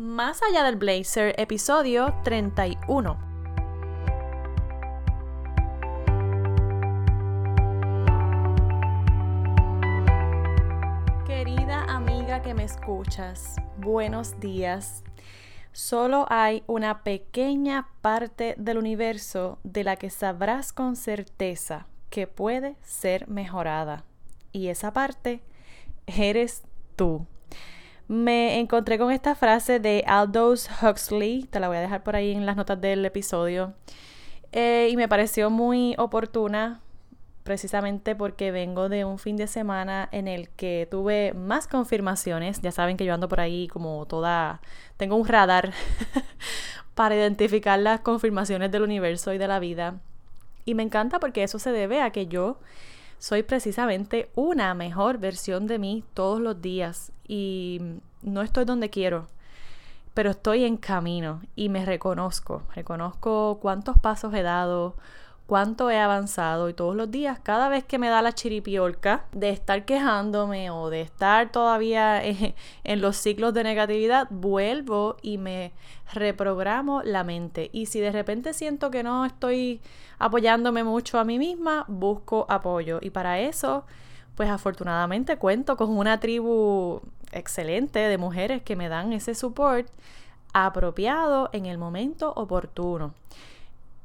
Más allá del blazer, episodio 31. Querida amiga que me escuchas, buenos días. Solo hay una pequeña parte del universo de la que sabrás con certeza que puede ser mejorada. Y esa parte eres tú me encontré con esta frase de Aldous Huxley, te la voy a dejar por ahí en las notas del episodio, eh, y me pareció muy oportuna precisamente porque vengo de un fin de semana en el que tuve más confirmaciones, ya saben que yo ando por ahí como toda, tengo un radar para identificar las confirmaciones del universo y de la vida, y me encanta porque eso se debe a que yo soy precisamente una mejor versión de mí todos los días y no estoy donde quiero, pero estoy en camino y me reconozco, reconozco cuántos pasos he dado, cuánto he avanzado y todos los días, cada vez que me da la chiripiolca de estar quejándome o de estar todavía en, los ciclos de negatividad, vuelvo y me reprogramo la mente. Y si de repente siento que no estoy apoyándome mucho a mí misma, busco apoyo. Y para eso, pues afortunadamente cuento con una tribu excelente de mujeres que me dan ese support apropiado en el momento oportuno.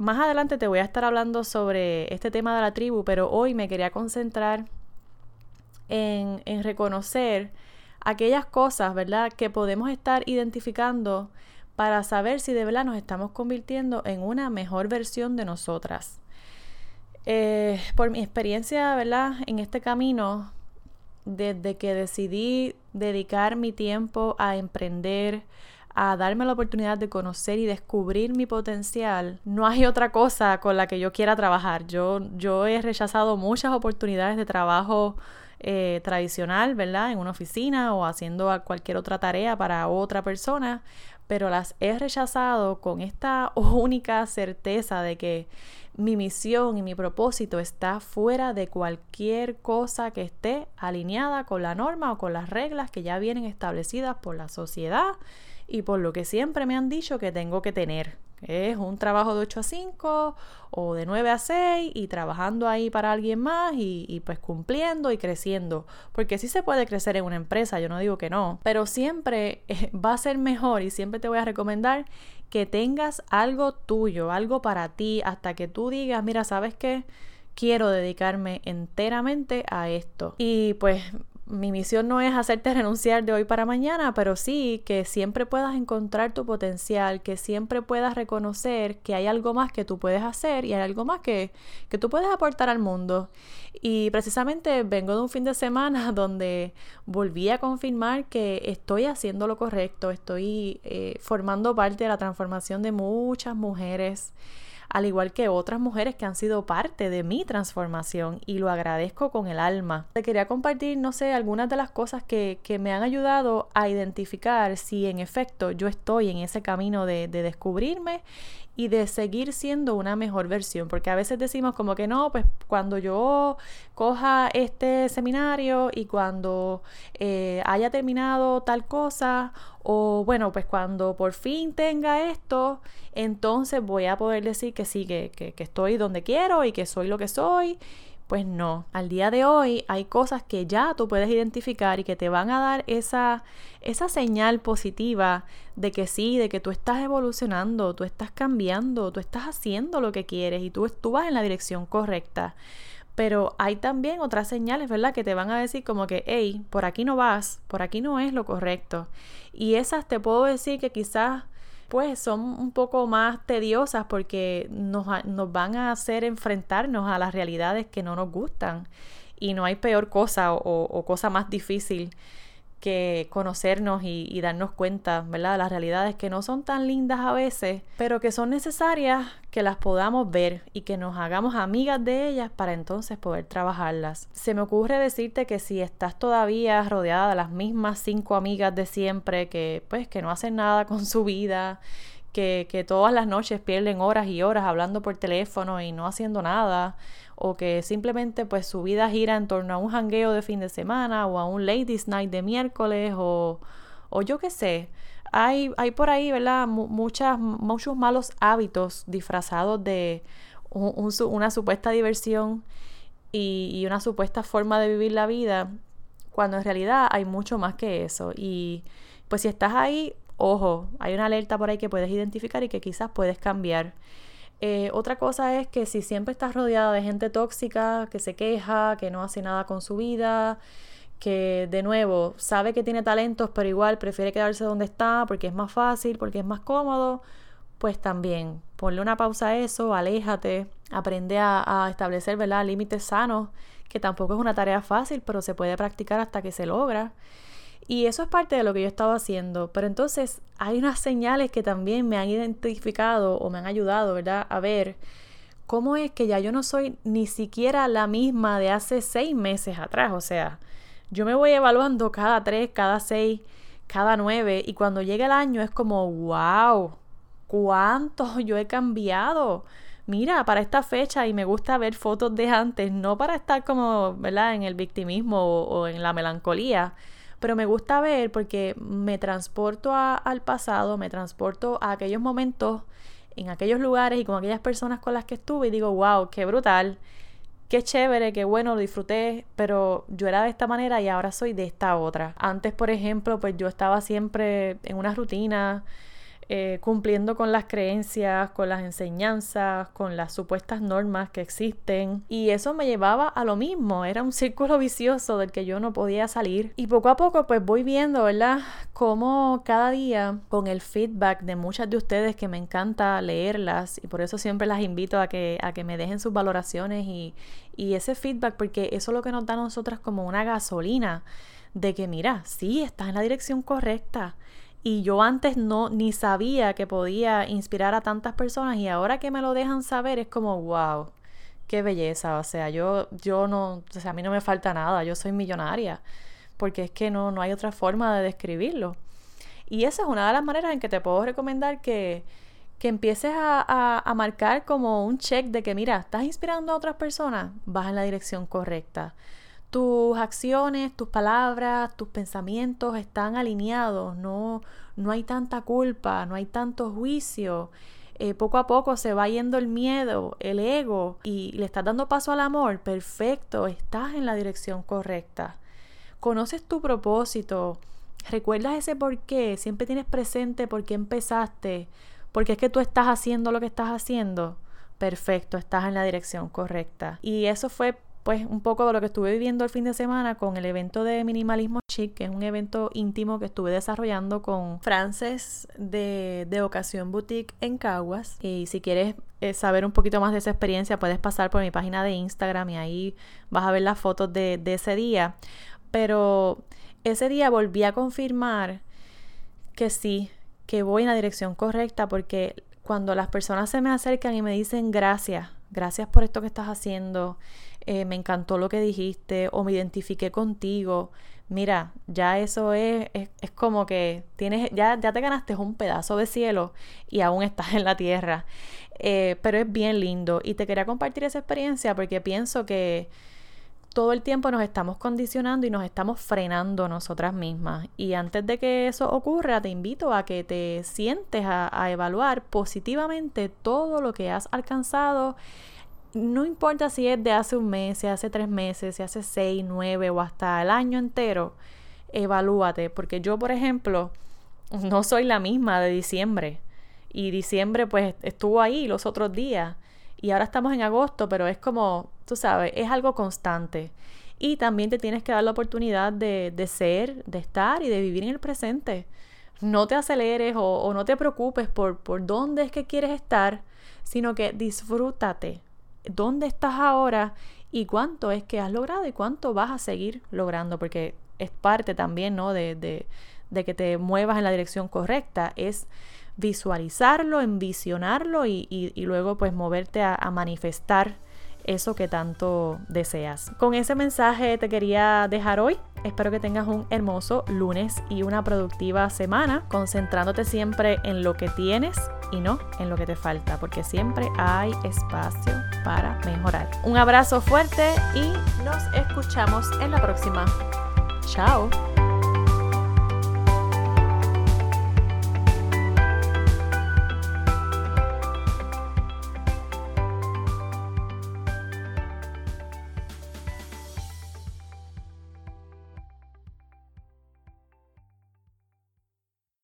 Más adelante te voy a estar hablando sobre este tema de la tribu, pero hoy me quería concentrar en, reconocer aquellas cosas, ¿verdad?, que podemos estar identificando para saber si de verdad nos estamos convirtiendo en una mejor versión de nosotras. Eh, por mi experiencia, ¿verdad? En este camino, desde que decidí dedicar mi tiempo a emprender, a darme la oportunidad de conocer y descubrir mi potencial, no hay otra cosa con la que yo quiera trabajar. Yo, yo he rechazado muchas oportunidades de trabajo eh, tradicional, ¿verdad? En una oficina o haciendo cualquier otra tarea para otra persona, pero las he rechazado con esta única certeza de que mi misión y mi propósito está fuera de cualquier cosa que esté alineada con la norma o con las reglas que ya vienen establecidas por la sociedad y por lo que siempre me han dicho que tengo que tener. Es un trabajo de 8 a 5 o de 9 a 6 y trabajando ahí para alguien más y, pues cumpliendo y creciendo. Porque sí se puede crecer en una empresa, yo no digo que no, pero siempre eh, va a ser mejor y siempre te voy a recomendar que tengas algo tuyo, algo para ti, hasta que tú digas, mira, ¿sabes qué? Quiero dedicarme enteramente a esto. Y pues mi misión no es hacerte renunciar de hoy para mañana, pero sí que siempre puedas encontrar tu potencial, que siempre puedas reconocer que hay algo más que tú puedes hacer y hay algo más que, que tú puedes aportar al mundo. Y precisamente vengo de un fin de semana donde volví a confirmar que estoy haciendo lo correcto, estoy eh, formando parte de la transformación de muchas mujeres al igual que otras mujeres que han sido parte de mi transformación y lo agradezco con el alma. Te quería compartir, no sé, algunas de las cosas que, me han ayudado a identificar si en efecto yo estoy en ese camino de, de descubrirme y de seguir siendo una mejor versión, porque a veces decimos como que no, pues cuando yo coja este seminario y cuando eh, haya terminado tal cosa, o bueno, pues cuando por fin tenga esto, entonces voy a poder decir que sí, que, que, estoy donde quiero y que soy lo que soy pues no, al día de hoy hay cosas que ya tú puedes identificar y que te van a dar esa, esa señal positiva de que sí, de que tú estás evolucionando, tú estás cambiando, tú estás haciendo lo que quieres y tú, tú vas en la dirección correcta. Pero hay también otras señales, ¿verdad? Que te van a decir como que, hey, por aquí no vas, por aquí no es lo correcto. Y esas te puedo decir que quizás pues son un poco más tediosas porque nos, nos van a hacer enfrentarnos a las realidades que no nos gustan. Y no hay peor cosa o, o cosa más difícil que conocernos y, darnos cuenta, ¿verdad? De las realidades que no son tan lindas a veces, pero que son necesarias que las podamos ver y que nos hagamos amigas de ellas para entonces poder trabajarlas. Se me ocurre decirte que si estás todavía rodeada de las mismas cinco amigas de siempre que pues que no hacen nada con su vida, que, todas las noches pierden horas y horas hablando por teléfono y no haciendo nada, o que simplemente pues su vida gira en torno a un jangueo de fin de semana o a un ladies night de miércoles o, o yo qué sé. Hay, hay por ahí, ¿verdad? muchas, muchos malos hábitos disfrazados de una supuesta diversión y una supuesta forma de vivir la vida, cuando en realidad hay mucho más que eso. Y pues si estás ahí, ojo, hay una alerta por ahí que puedes identificar y que quizás puedes cambiar. Eh, otra cosa es que si siempre estás rodeada de gente tóxica, que se queja, que no hace nada con su vida, que de nuevo sabe que tiene talentos, pero igual prefiere quedarse donde está porque es más fácil, porque es más cómodo, pues también ponle una pausa a eso, aléjate, aprende a, a establecer límites sanos, que tampoco es una tarea fácil, pero se puede practicar hasta que se logra. Y eso es parte de lo que yo estaba haciendo. Pero entonces hay unas señales que también me han identificado o me han ayudado, ¿verdad? A ver cómo es que ya yo no soy ni siquiera la misma de hace seis meses atrás. O sea, yo me voy evaluando cada tres, cada seis, cada nueve. Y cuando llega el año es como, wow, ¿cuánto yo he cambiado? Mira, para esta fecha y me gusta ver fotos de antes, no para estar como, ¿verdad?, en el victimismo o, o en la melancolía, pero me gusta ver porque me transporto al pasado, me transporto a aquellos momentos, en aquellos lugares y con aquellas personas con las que estuve y digo, wow, qué brutal, qué chévere, qué bueno, lo disfruté, pero yo era de esta manera y ahora soy de esta otra. Antes, por ejemplo, pues yo estaba siempre en una rutina, eh, cumpliendo con las creencias, con las enseñanzas, con las supuestas normas que existen. Y eso me llevaba a lo mismo, era un círculo vicioso del que yo no podía salir. Y poco a poco pues voy viendo, ¿verdad? Cómo cada día con el feedback de muchas de ustedes que me encanta leerlas y por eso siempre las invito a que, a que me dejen sus valoraciones y, y ese feedback porque eso es lo que nos da a nosotras como una gasolina de que mira, sí, estás en la dirección correcta y yo antes no ni sabía que podía inspirar a tantas personas y ahora que me lo dejan saber es como wow, qué belleza, o sea, yo yo no, o sea, a mí no me falta nada, yo soy millonaria, porque es que no no hay otra forma de describirlo. Y esa es una de las maneras en que te puedo recomendar que que empieces a, a, a marcar como un check de que mira, estás inspirando a otras personas, vas en la dirección correcta tus acciones, tus palabras, tus pensamientos están alineados, no, no hay tanta culpa, no hay tanto juicio. Eh, poco a poco se va yendo el miedo, el ego y le estás dando paso al amor, perfecto, estás en la dirección correcta. Conoces tu propósito, recuerdas ese por qué, siempre tienes presente por qué empezaste, porque es que tú estás haciendo lo que estás haciendo. Perfecto, estás en la dirección correcta. Y eso fue pues un poco de lo que estuve viviendo el fin de semana con el evento de Minimalismo Chic, que es un evento íntimo que estuve desarrollando con Frances de, de Ocasión Boutique en Caguas. Y si quieres eh, saber un poquito más de esa experiencia, puedes pasar por mi página de Instagram y ahí vas a ver las fotos de, de ese día. Pero ese día volví a confirmar que sí, que voy en la dirección correcta porque cuando las personas se me acercan y me dicen gracias, gracias por esto que estás haciendo, eh, me encantó lo que dijiste o me identifiqué contigo. Mira, ya eso es, es, como que tienes, ya, ya te ganaste un pedazo de cielo y aún estás en la tierra. Eh, pero es bien lindo y te quería compartir esa experiencia porque pienso que todo el tiempo nos estamos condicionando y nos estamos frenando nosotras mismas. Y antes de que eso ocurra, te invito a que te sientes a, a evaluar positivamente todo lo que has alcanzado no importa si es de hace un mes, si hace tres meses, si hace seis, nueve o hasta el año entero, evalúate, porque yo, por ejemplo, no soy la misma de diciembre. Y diciembre pues estuvo ahí los otros días. Y ahora estamos en agosto, pero es como, tú sabes, es algo constante. Y también te tienes que dar la oportunidad de, de ser, de estar y de vivir en el presente. No te aceleres o, o no te preocupes por, por dónde es que quieres estar, sino que disfrútate, dónde estás ahora y cuánto es que has logrado y cuánto vas a seguir logrando, porque es parte también, ¿no? De, de, de que te muevas en la dirección correcta, es visualizarlo, envisionarlo y, luego pues moverte a, a manifestar eso que tanto deseas. Con ese mensaje te quería dejar hoy. Espero que tengas un hermoso lunes y una productiva semana, concentrándote siempre en lo que tienes y no en lo que te falta, porque siempre hay espacio para mejorar. Un abrazo fuerte y nos escuchamos en la próxima. Chao.